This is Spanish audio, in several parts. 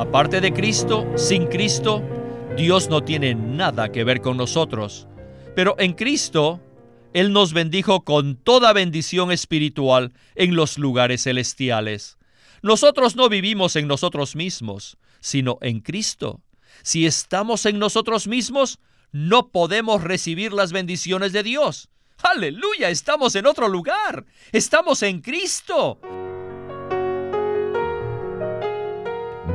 Aparte de Cristo, sin Cristo, Dios no tiene nada que ver con nosotros. Pero en Cristo, Él nos bendijo con toda bendición espiritual en los lugares celestiales. Nosotros no vivimos en nosotros mismos, sino en Cristo. Si estamos en nosotros mismos, no podemos recibir las bendiciones de Dios. Aleluya, estamos en otro lugar. Estamos en Cristo.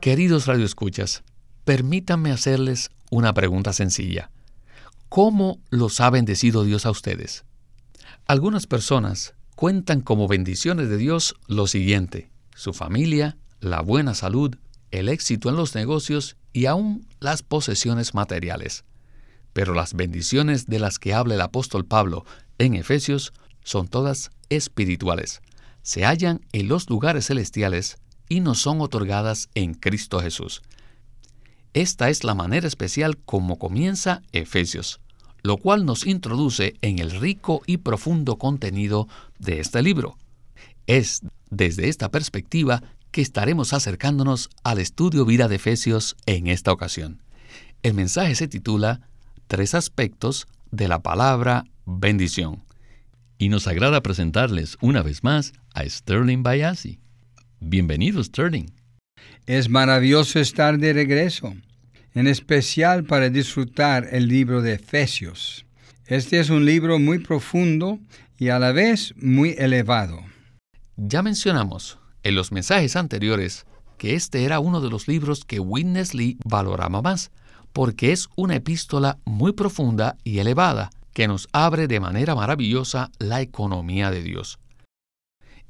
Queridos radioescuchas, permítanme hacerles una pregunta sencilla. ¿Cómo los ha bendecido Dios a ustedes? Algunas personas cuentan como bendiciones de Dios lo siguiente, su familia, la buena salud, el éxito en los negocios y aún las posesiones materiales. Pero las bendiciones de las que habla el apóstol Pablo en Efesios son todas espirituales. Se hallan en los lugares celestiales y nos son otorgadas en Cristo Jesús. Esta es la manera especial como comienza Efesios, lo cual nos introduce en el rico y profundo contenido de este libro. Es desde esta perspectiva que estaremos acercándonos al estudio vida de Efesios en esta ocasión. El mensaje se titula Tres aspectos de la palabra bendición. Y nos agrada presentarles una vez más a Sterling Bayasi. Bienvenido, Sterling. Es maravilloso estar de regreso, en especial para disfrutar el libro de Efesios. Este es un libro muy profundo y a la vez muy elevado. Ya mencionamos en los mensajes anteriores que este era uno de los libros que Witness Lee valoraba más, porque es una epístola muy profunda y elevada que nos abre de manera maravillosa la economía de Dios.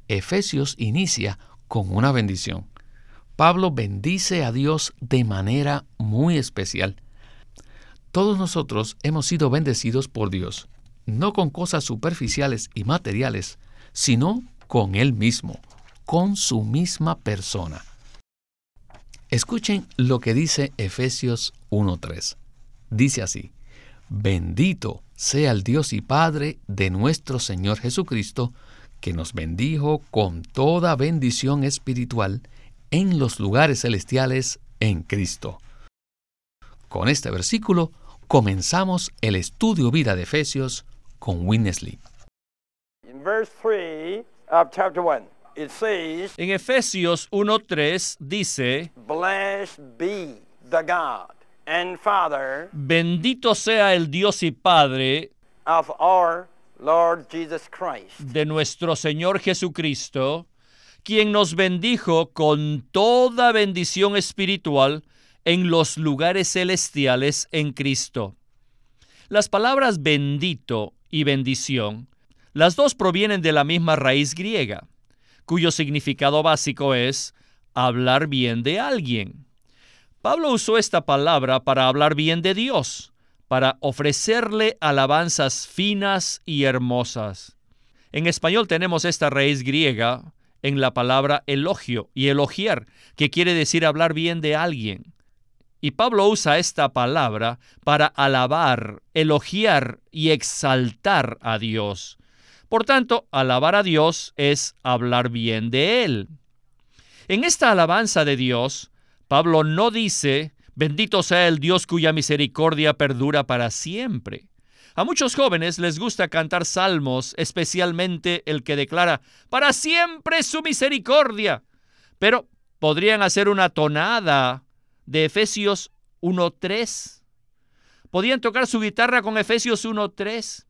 Efesios inicia con una bendición. Pablo bendice a Dios de manera muy especial. Todos nosotros hemos sido bendecidos por Dios, no con cosas superficiales y materiales, sino con Él mismo, con su misma persona. Escuchen lo que dice Efesios 1.3. Dice así, bendito sea el Dios y Padre de nuestro Señor Jesucristo, que nos bendijo con toda bendición espiritual en los lugares celestiales en Cristo. Con este versículo comenzamos el estudio vida de Efesios con Winnesley. En Efesios 1:3 dice, Bendito sea el Dios y Padre of our De nuestro Señor Jesucristo, quien nos bendijo con toda bendición espiritual en los lugares celestiales en Cristo. Las palabras bendito y bendición, las dos provienen de la misma raíz griega, cuyo significado básico es hablar bien de alguien. Pablo usó esta palabra para hablar bien de Dios para ofrecerle alabanzas finas y hermosas. En español tenemos esta raíz griega en la palabra elogio y elogiar, que quiere decir hablar bien de alguien. Y Pablo usa esta palabra para alabar, elogiar y exaltar a Dios. Por tanto, alabar a Dios es hablar bien de Él. En esta alabanza de Dios, Pablo no dice Bendito sea el Dios cuya misericordia perdura para siempre. A muchos jóvenes les gusta cantar salmos, especialmente el que declara, para siempre su misericordia. Pero podrían hacer una tonada de Efesios 1.3. Podían tocar su guitarra con Efesios 1.3.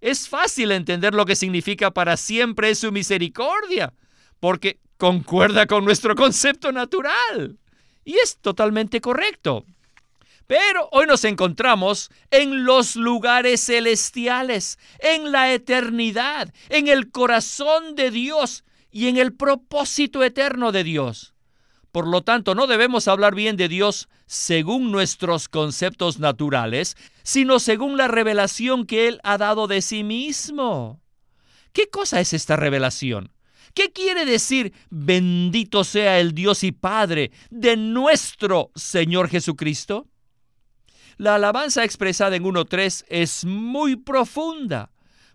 Es fácil entender lo que significa para siempre su misericordia, porque concuerda con nuestro concepto natural. Y es totalmente correcto. Pero hoy nos encontramos en los lugares celestiales, en la eternidad, en el corazón de Dios y en el propósito eterno de Dios. Por lo tanto, no debemos hablar bien de Dios según nuestros conceptos naturales, sino según la revelación que Él ha dado de sí mismo. ¿Qué cosa es esta revelación? ¿Qué quiere decir bendito sea el Dios y Padre de nuestro Señor Jesucristo? La alabanza expresada en 1.3 es muy profunda,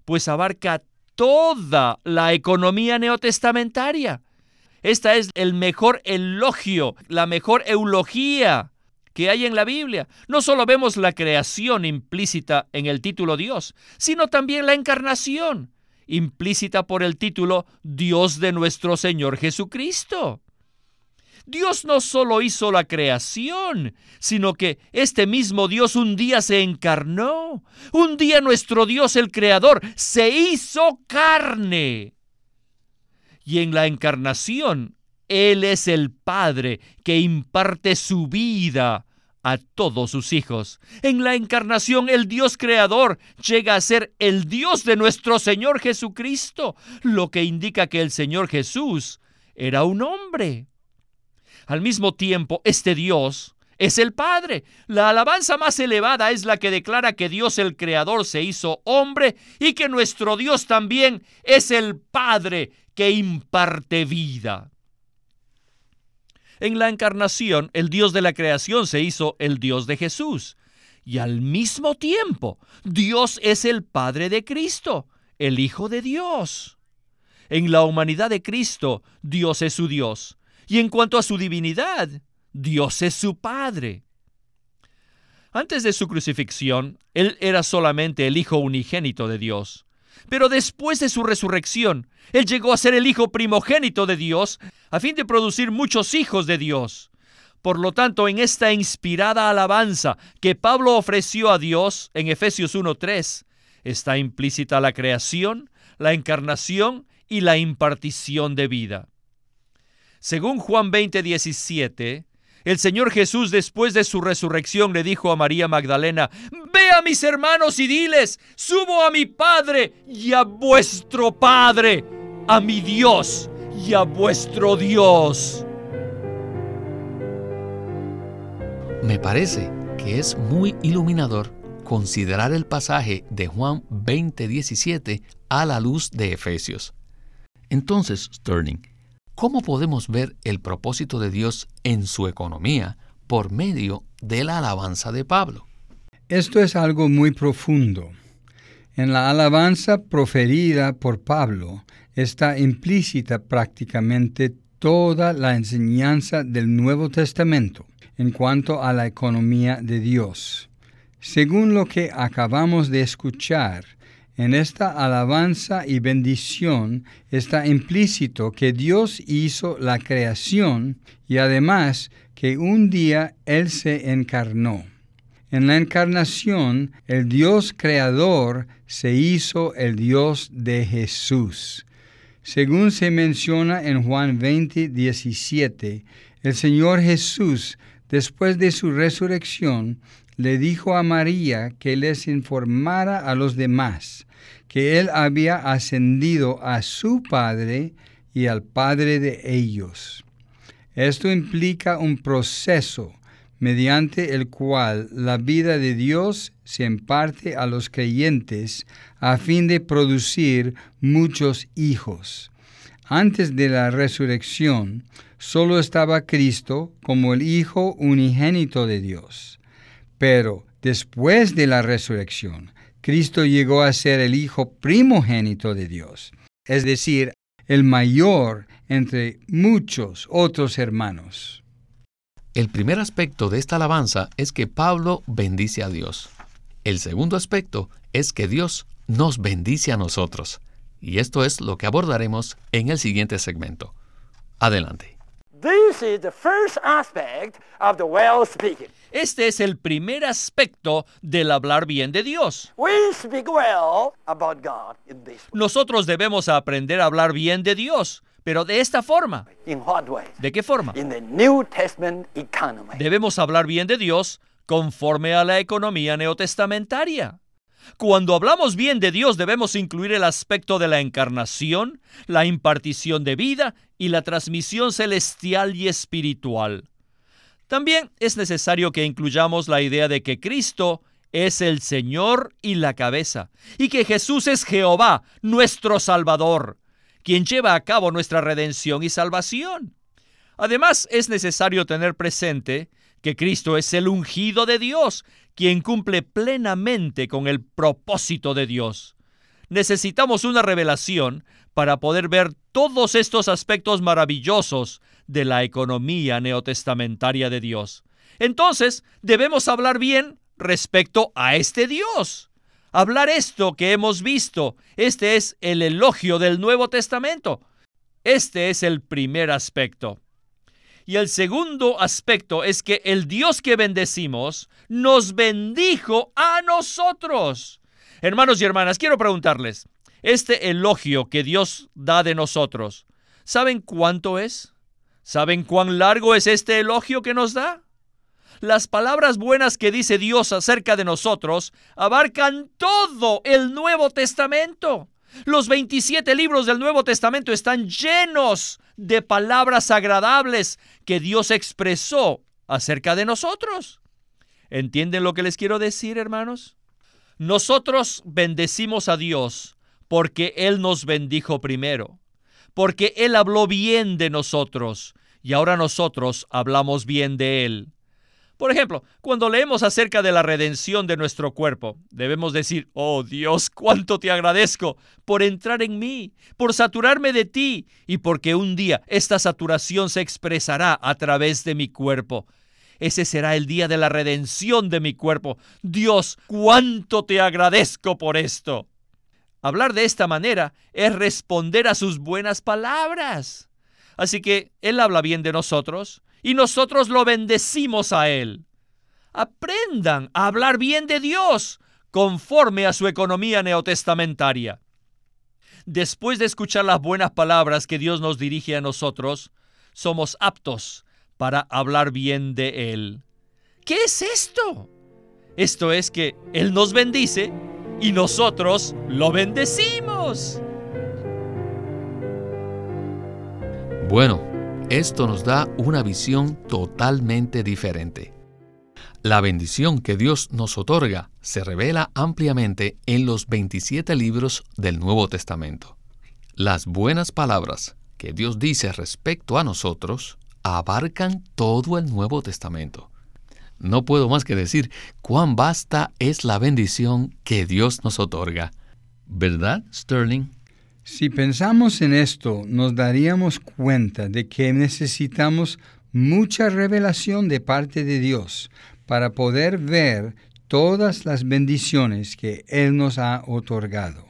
pues abarca toda la economía neotestamentaria. Esta es el mejor elogio, la mejor eulogía que hay en la Biblia. No solo vemos la creación implícita en el título Dios, sino también la encarnación, implícita por el título Dios de nuestro Señor Jesucristo. Dios no solo hizo la creación, sino que este mismo Dios un día se encarnó. Un día nuestro Dios el Creador se hizo carne. Y en la encarnación, Él es el Padre que imparte su vida a todos sus hijos. En la encarnación el Dios creador llega a ser el Dios de nuestro Señor Jesucristo, lo que indica que el Señor Jesús era un hombre. Al mismo tiempo, este Dios es el Padre. La alabanza más elevada es la que declara que Dios el Creador se hizo hombre y que nuestro Dios también es el Padre que imparte vida. En la encarnación, el Dios de la creación se hizo el Dios de Jesús. Y al mismo tiempo, Dios es el Padre de Cristo, el Hijo de Dios. En la humanidad de Cristo, Dios es su Dios. Y en cuanto a su divinidad, Dios es su Padre. Antes de su crucifixión, Él era solamente el Hijo unigénito de Dios. Pero después de su resurrección, Él llegó a ser el Hijo primogénito de Dios a fin de producir muchos hijos de Dios. Por lo tanto, en esta inspirada alabanza que Pablo ofreció a Dios en Efesios 1.3, está implícita la creación, la encarnación y la impartición de vida. Según Juan 20:17, el Señor Jesús después de su resurrección le dijo a María Magdalena, Ve a mis hermanos y diles, subo a mi Padre y a vuestro Padre, a mi Dios y a vuestro Dios. Me parece que es muy iluminador considerar el pasaje de Juan 20:17 a la luz de Efesios. Entonces, Sterling, ¿Cómo podemos ver el propósito de Dios en su economía por medio de la alabanza de Pablo? Esto es algo muy profundo. En la alabanza proferida por Pablo está implícita prácticamente toda la enseñanza del Nuevo Testamento en cuanto a la economía de Dios. Según lo que acabamos de escuchar, en esta alabanza y bendición está implícito que Dios hizo la creación y además que un día Él se encarnó. En la encarnación, el Dios creador se hizo el Dios de Jesús. Según se menciona en Juan 20, 17, el Señor Jesús, después de su resurrección, le dijo a María que les informara a los demás que él había ascendido a su Padre y al Padre de ellos. Esto implica un proceso mediante el cual la vida de Dios se imparte a los creyentes a fin de producir muchos hijos. Antes de la resurrección, solo estaba Cristo como el Hijo unigénito de Dios. Pero después de la resurrección, Cristo llegó a ser el Hijo primogénito de Dios, es decir, el mayor entre muchos otros hermanos. El primer aspecto de esta alabanza es que Pablo bendice a Dios. El segundo aspecto es que Dios nos bendice a nosotros. Y esto es lo que abordaremos en el siguiente segmento. Adelante. Este es el primer aspecto del hablar bien de Dios. Nosotros debemos aprender a hablar bien de Dios, pero de esta forma. ¿De qué forma? Debemos hablar bien de Dios conforme a la economía neotestamentaria. Cuando hablamos bien de Dios debemos incluir el aspecto de la encarnación, la impartición de vida y la transmisión celestial y espiritual. También es necesario que incluyamos la idea de que Cristo es el Señor y la cabeza, y que Jesús es Jehová, nuestro Salvador, quien lleva a cabo nuestra redención y salvación. Además, es necesario tener presente que Cristo es el ungido de Dios, quien cumple plenamente con el propósito de Dios. Necesitamos una revelación para poder ver todos estos aspectos maravillosos de la economía neotestamentaria de Dios. Entonces, debemos hablar bien respecto a este Dios. Hablar esto que hemos visto, este es el elogio del Nuevo Testamento. Este es el primer aspecto. Y el segundo aspecto es que el Dios que bendecimos nos bendijo a nosotros. Hermanos y hermanas, quiero preguntarles, este elogio que Dios da de nosotros, ¿saben cuánto es? ¿Saben cuán largo es este elogio que nos da? Las palabras buenas que dice Dios acerca de nosotros abarcan todo el Nuevo Testamento. Los 27 libros del Nuevo Testamento están llenos de palabras agradables que Dios expresó acerca de nosotros. ¿Entienden lo que les quiero decir, hermanos? Nosotros bendecimos a Dios porque Él nos bendijo primero, porque Él habló bien de nosotros y ahora nosotros hablamos bien de Él. Por ejemplo, cuando leemos acerca de la redención de nuestro cuerpo, debemos decir, oh Dios, cuánto te agradezco por entrar en mí, por saturarme de ti y porque un día esta saturación se expresará a través de mi cuerpo. Ese será el día de la redención de mi cuerpo. Dios, cuánto te agradezco por esto. Hablar de esta manera es responder a sus buenas palabras. Así que Él habla bien de nosotros, y nosotros lo bendecimos a Él. Aprendan a hablar bien de Dios conforme a su economía neotestamentaria. Después de escuchar las buenas palabras que Dios nos dirige a nosotros, somos aptos para hablar bien de Él. ¿Qué es esto? Esto es que Él nos bendice y nosotros lo bendecimos. Bueno, esto nos da una visión totalmente diferente. La bendición que Dios nos otorga se revela ampliamente en los 27 libros del Nuevo Testamento. Las buenas palabras que Dios dice respecto a nosotros abarcan todo el Nuevo Testamento. No puedo más que decir cuán vasta es la bendición que Dios nos otorga. ¿Verdad, Sterling? Si pensamos en esto, nos daríamos cuenta de que necesitamos mucha revelación de parte de Dios para poder ver todas las bendiciones que Él nos ha otorgado.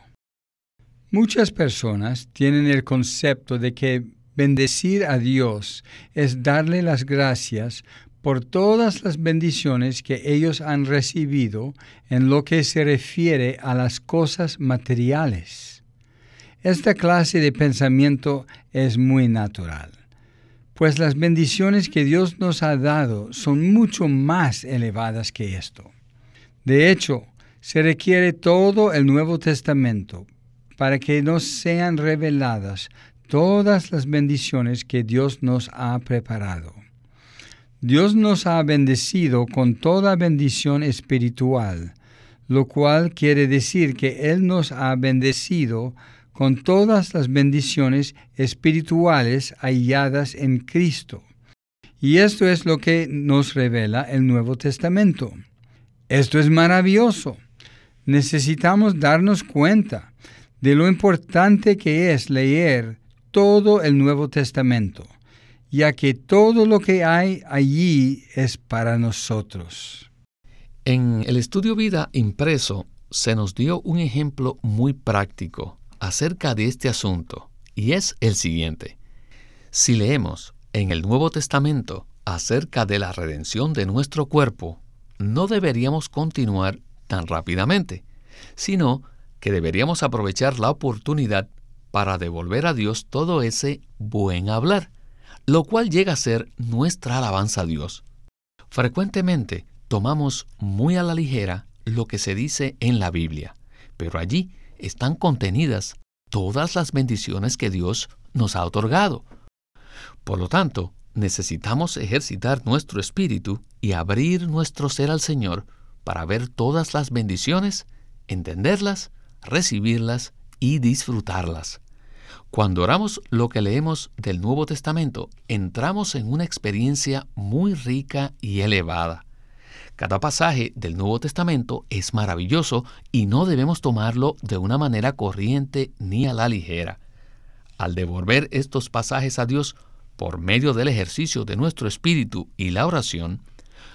Muchas personas tienen el concepto de que bendecir a Dios es darle las gracias por todas las bendiciones que ellos han recibido en lo que se refiere a las cosas materiales. Esta clase de pensamiento es muy natural, pues las bendiciones que Dios nos ha dado son mucho más elevadas que esto. De hecho, se requiere todo el Nuevo Testamento para que nos sean reveladas todas las bendiciones que Dios nos ha preparado. Dios nos ha bendecido con toda bendición espiritual, lo cual quiere decir que Él nos ha bendecido con todas las bendiciones espirituales halladas en Cristo. Y esto es lo que nos revela el Nuevo Testamento. Esto es maravilloso. Necesitamos darnos cuenta de lo importante que es leer todo el Nuevo Testamento, ya que todo lo que hay allí es para nosotros. En el estudio vida impreso se nos dio un ejemplo muy práctico acerca de este asunto, y es el siguiente. Si leemos en el Nuevo Testamento acerca de la redención de nuestro cuerpo, no deberíamos continuar tan rápidamente, sino que deberíamos aprovechar la oportunidad para devolver a Dios todo ese buen hablar, lo cual llega a ser nuestra alabanza a Dios. Frecuentemente tomamos muy a la ligera lo que se dice en la Biblia, pero allí están contenidas todas las bendiciones que Dios nos ha otorgado. Por lo tanto, necesitamos ejercitar nuestro espíritu y abrir nuestro ser al Señor para ver todas las bendiciones, entenderlas, recibirlas y disfrutarlas. Cuando oramos lo que leemos del Nuevo Testamento, entramos en una experiencia muy rica y elevada. Cada pasaje del Nuevo Testamento es maravilloso y no debemos tomarlo de una manera corriente ni a la ligera. Al devolver estos pasajes a Dios por medio del ejercicio de nuestro espíritu y la oración,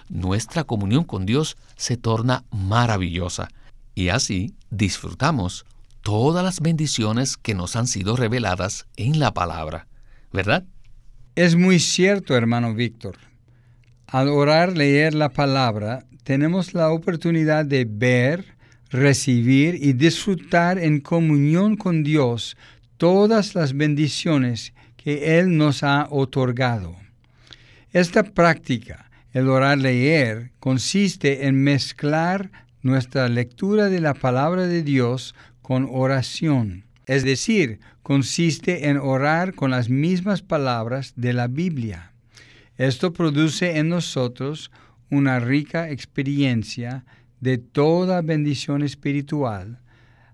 nuestra comunión con Dios se torna maravillosa y así disfrutamos todas las bendiciones que nos han sido reveladas en la palabra, ¿verdad? Es muy cierto, hermano Víctor. Al orar, leer la palabra, tenemos la oportunidad de ver, recibir y disfrutar en comunión con Dios todas las bendiciones que Él nos ha otorgado. Esta práctica, el orar leer, consiste en mezclar nuestra lectura de la palabra de Dios con oración. Es decir, consiste en orar con las mismas palabras de la Biblia. Esto produce en nosotros una rica experiencia de toda bendición espiritual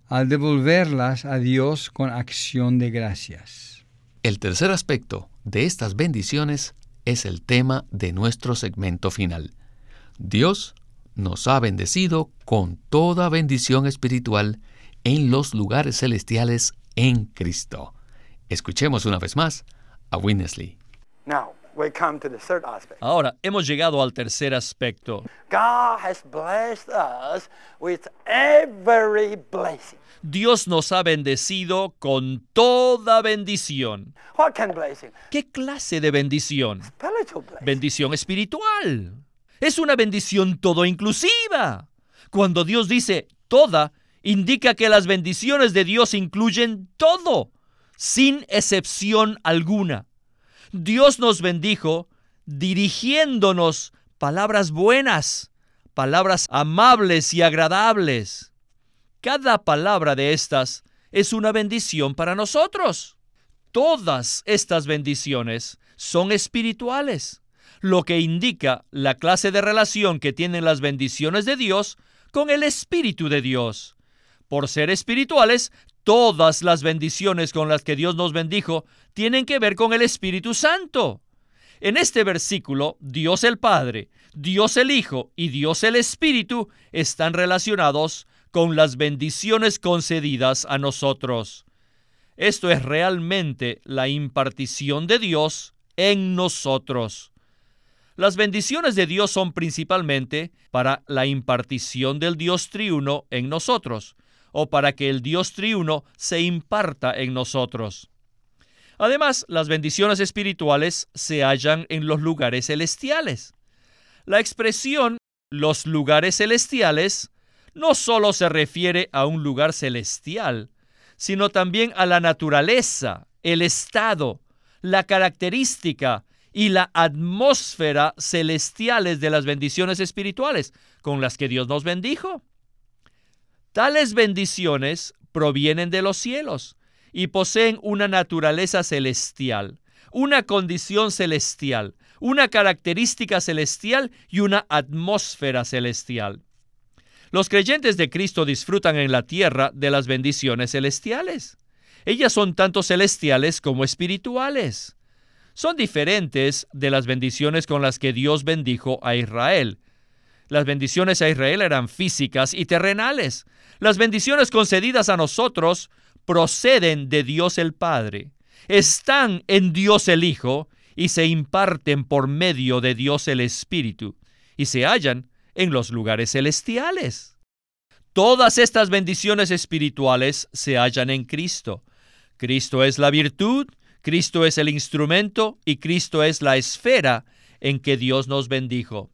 al devolverlas a Dios con acción de gracias. El tercer aspecto de estas bendiciones es el tema de nuestro segmento final. Dios nos ha bendecido con toda bendición espiritual en los lugares celestiales en Cristo. Escuchemos una vez más a Winnesley. Ahora hemos llegado al tercer aspecto. Dios nos ha bendecido con toda bendición. ¿Qué clase de bendición? Bendición espiritual. Es una bendición todo inclusiva. Cuando Dios dice toda, indica que las bendiciones de Dios incluyen todo, sin excepción alguna. Dios nos bendijo dirigiéndonos palabras buenas, palabras amables y agradables. Cada palabra de estas es una bendición para nosotros. Todas estas bendiciones son espirituales, lo que indica la clase de relación que tienen las bendiciones de Dios con el Espíritu de Dios. Por ser espirituales, todas las bendiciones con las que Dios nos bendijo tienen que ver con el Espíritu Santo. En este versículo, Dios el Padre, Dios el Hijo y Dios el Espíritu están relacionados con las bendiciones concedidas a nosotros. Esto es realmente la impartición de Dios en nosotros. Las bendiciones de Dios son principalmente para la impartición del Dios triuno en nosotros o para que el Dios triuno se imparta en nosotros. Además, las bendiciones espirituales se hallan en los lugares celestiales. La expresión los lugares celestiales no solo se refiere a un lugar celestial, sino también a la naturaleza, el estado, la característica y la atmósfera celestiales de las bendiciones espirituales con las que Dios nos bendijo. Tales bendiciones provienen de los cielos y poseen una naturaleza celestial, una condición celestial, una característica celestial y una atmósfera celestial. Los creyentes de Cristo disfrutan en la tierra de las bendiciones celestiales. Ellas son tanto celestiales como espirituales. Son diferentes de las bendiciones con las que Dios bendijo a Israel, las bendiciones a Israel eran físicas y terrenales. Las bendiciones concedidas a nosotros proceden de Dios el Padre, están en Dios el Hijo y se imparten por medio de Dios el Espíritu y se hallan en los lugares celestiales. Todas estas bendiciones espirituales se hallan en Cristo. Cristo es la virtud, Cristo es el instrumento y Cristo es la esfera en que Dios nos bendijo.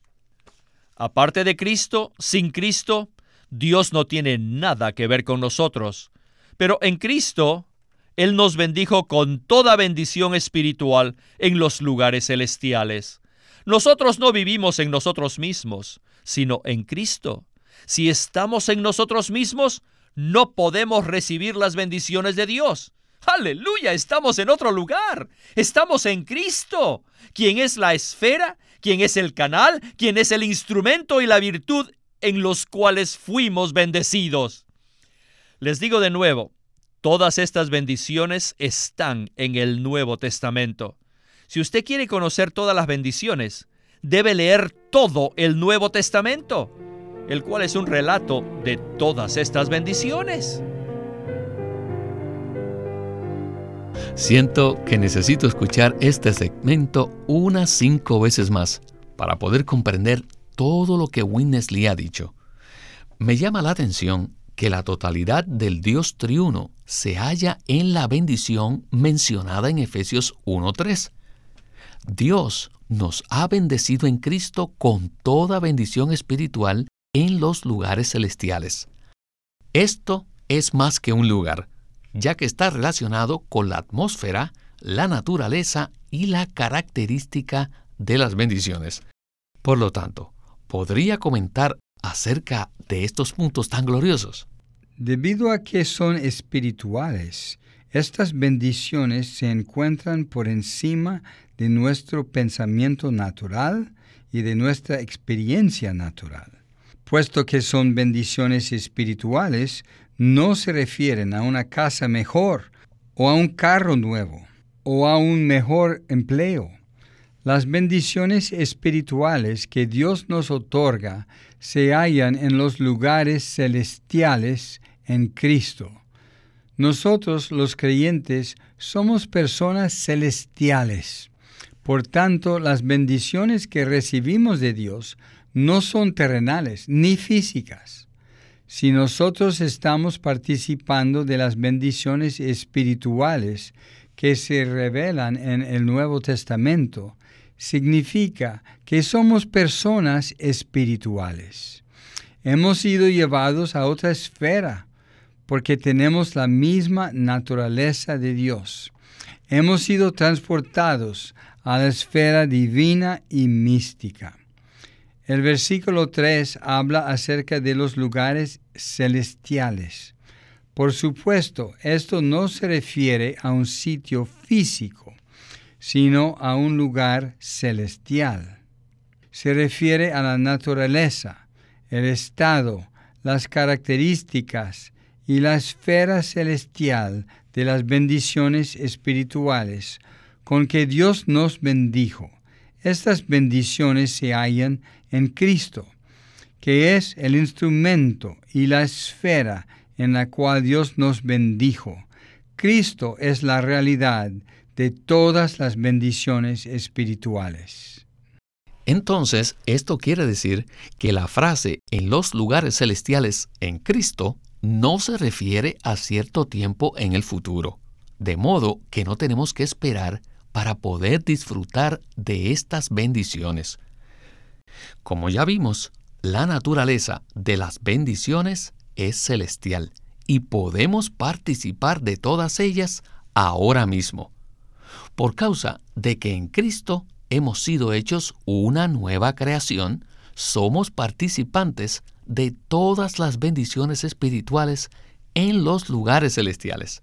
Aparte de Cristo, sin Cristo, Dios no tiene nada que ver con nosotros. Pero en Cristo, Él nos bendijo con toda bendición espiritual en los lugares celestiales. Nosotros no vivimos en nosotros mismos, sino en Cristo. Si estamos en nosotros mismos, no podemos recibir las bendiciones de Dios. Aleluya, estamos en otro lugar. Estamos en Cristo, quien es la esfera, quien es el canal, quien es el instrumento y la virtud en los cuales fuimos bendecidos. Les digo de nuevo, todas estas bendiciones están en el Nuevo Testamento. Si usted quiere conocer todas las bendiciones, debe leer todo el Nuevo Testamento, el cual es un relato de todas estas bendiciones. Siento que necesito escuchar este segmento unas cinco veces más para poder comprender todo lo que Winnesley ha dicho. Me llama la atención que la totalidad del Dios triuno se halla en la bendición mencionada en Efesios 1.3. Dios nos ha bendecido en Cristo con toda bendición espiritual en los lugares celestiales. Esto es más que un lugar, ya que está relacionado con la atmósfera, la naturaleza y la característica de las bendiciones. Por lo tanto, ¿podría comentar acerca de estos puntos tan gloriosos? Debido a que son espirituales, estas bendiciones se encuentran por encima de nuestro pensamiento natural y de nuestra experiencia natural. Puesto que son bendiciones espirituales, no se refieren a una casa mejor o a un carro nuevo o a un mejor empleo. Las bendiciones espirituales que Dios nos otorga se hallan en los lugares celestiales en Cristo. Nosotros los creyentes somos personas celestiales. Por tanto, las bendiciones que recibimos de Dios no son terrenales ni físicas. Si nosotros estamos participando de las bendiciones espirituales que se revelan en el Nuevo Testamento, significa que somos personas espirituales. Hemos sido llevados a otra esfera porque tenemos la misma naturaleza de Dios. Hemos sido transportados a la esfera divina y mística. El versículo 3 habla acerca de los lugares celestiales. Por supuesto, esto no se refiere a un sitio físico, sino a un lugar celestial. Se refiere a la naturaleza, el estado, las características y la esfera celestial de las bendiciones espirituales con que Dios nos bendijo. Estas bendiciones se hallan en Cristo, que es el instrumento y la esfera en la cual Dios nos bendijo. Cristo es la realidad de todas las bendiciones espirituales. Entonces, esto quiere decir que la frase en los lugares celestiales en Cristo no se refiere a cierto tiempo en el futuro, de modo que no tenemos que esperar para poder disfrutar de estas bendiciones. Como ya vimos, la naturaleza de las bendiciones es celestial y podemos participar de todas ellas ahora mismo, por causa de que en Cristo hemos sido hechos una nueva creación, somos participantes de todas las bendiciones espirituales en los lugares celestiales.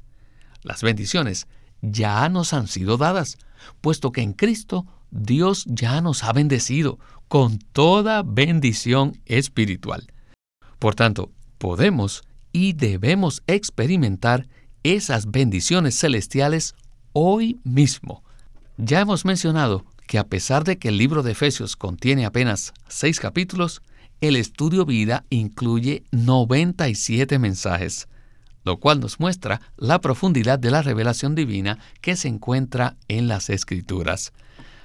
Las bendiciones ya nos han sido dadas, puesto que en Cristo Dios ya nos ha bendecido con toda bendición espiritual. Por tanto, podemos y debemos experimentar esas bendiciones celestiales hoy mismo. Ya hemos mencionado que a pesar de que el libro de Efesios contiene apenas seis capítulos, el estudio vida incluye 97 mensajes lo cual nos muestra la profundidad de la revelación divina que se encuentra en las Escrituras.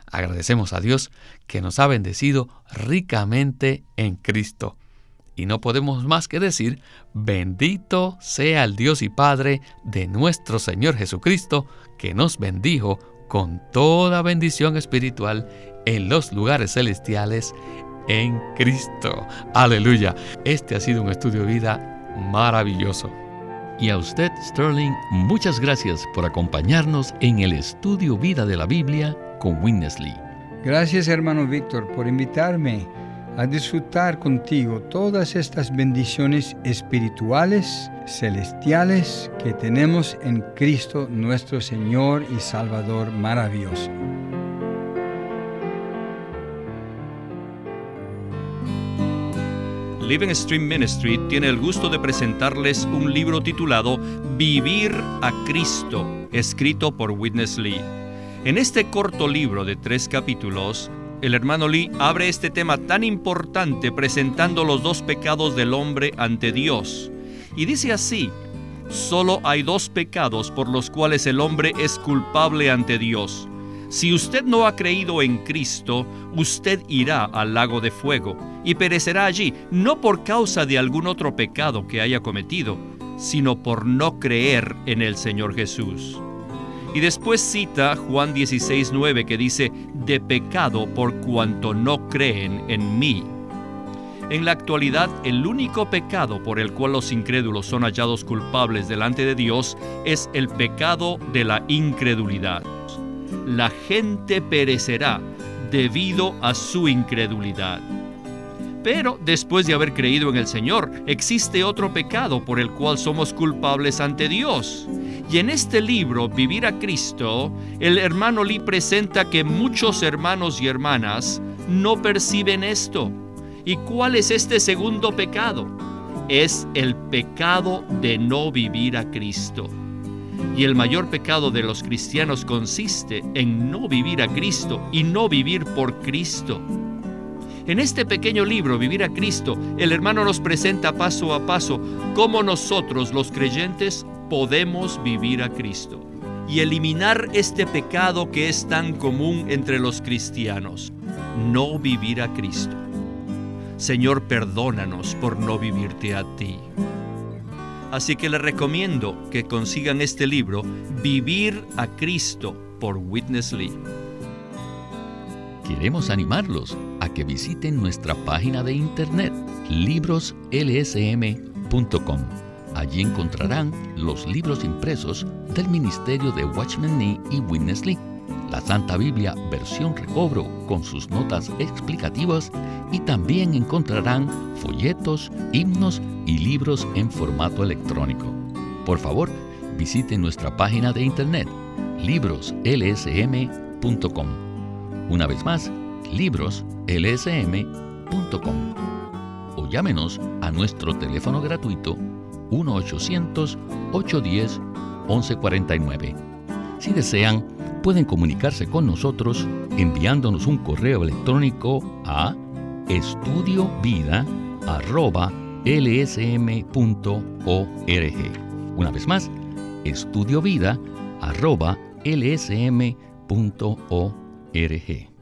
Agradecemos a Dios que nos ha bendecido ricamente en Cristo. Y no podemos más que decir, bendito sea el Dios y Padre de nuestro Señor Jesucristo, que nos bendijo con toda bendición espiritual en los lugares celestiales en Cristo. Aleluya. Este ha sido un estudio de vida maravilloso. Y a usted, Sterling, muchas gracias por acompañarnos en el estudio Vida de la Biblia con Winnesley. Gracias, hermano Víctor, por invitarme a disfrutar contigo todas estas bendiciones espirituales, celestiales que tenemos en Cristo nuestro Señor y Salvador maravilloso. Living Stream Ministry tiene el gusto de presentarles un libro titulado Vivir a Cristo, escrito por Witness Lee. En este corto libro de tres capítulos, el hermano Lee abre este tema tan importante presentando los dos pecados del hombre ante Dios. Y dice así, solo hay dos pecados por los cuales el hombre es culpable ante Dios. Si usted no ha creído en Cristo, usted irá al lago de fuego y perecerá allí, no por causa de algún otro pecado que haya cometido, sino por no creer en el Señor Jesús. Y después cita Juan 16:9 que dice, de pecado por cuanto no creen en mí. En la actualidad, el único pecado por el cual los incrédulos son hallados culpables delante de Dios es el pecado de la incredulidad. La gente perecerá debido a su incredulidad. Pero después de haber creído en el Señor, existe otro pecado por el cual somos culpables ante Dios. Y en este libro, Vivir a Cristo, el hermano Lee presenta que muchos hermanos y hermanas no perciben esto. ¿Y cuál es este segundo pecado? Es el pecado de no vivir a Cristo. Y el mayor pecado de los cristianos consiste en no vivir a Cristo y no vivir por Cristo. En este pequeño libro, Vivir a Cristo, el hermano nos presenta paso a paso cómo nosotros los creyentes podemos vivir a Cristo y eliminar este pecado que es tan común entre los cristianos, no vivir a Cristo. Señor, perdónanos por no vivirte a ti. Así que les recomiendo que consigan este libro, Vivir a Cristo, por Witness Lee. Queremos animarlos que visiten nuestra página de internet libroslsm.com. Allí encontrarán los libros impresos del Ministerio de Watchman Nee y Witness Lee, la Santa Biblia versión recobro con sus notas explicativas y también encontrarán folletos, himnos y libros en formato electrónico. Por favor, visiten nuestra página de internet libroslsm.com. Una vez más, libroslsm.com. O llámenos a nuestro teléfono gratuito 1-800-810-1149. Si desean, pueden comunicarse con nosotros enviándonos un correo electrónico a estudiovida.lsm.org. Una vez más, estudiovida.lsm.org.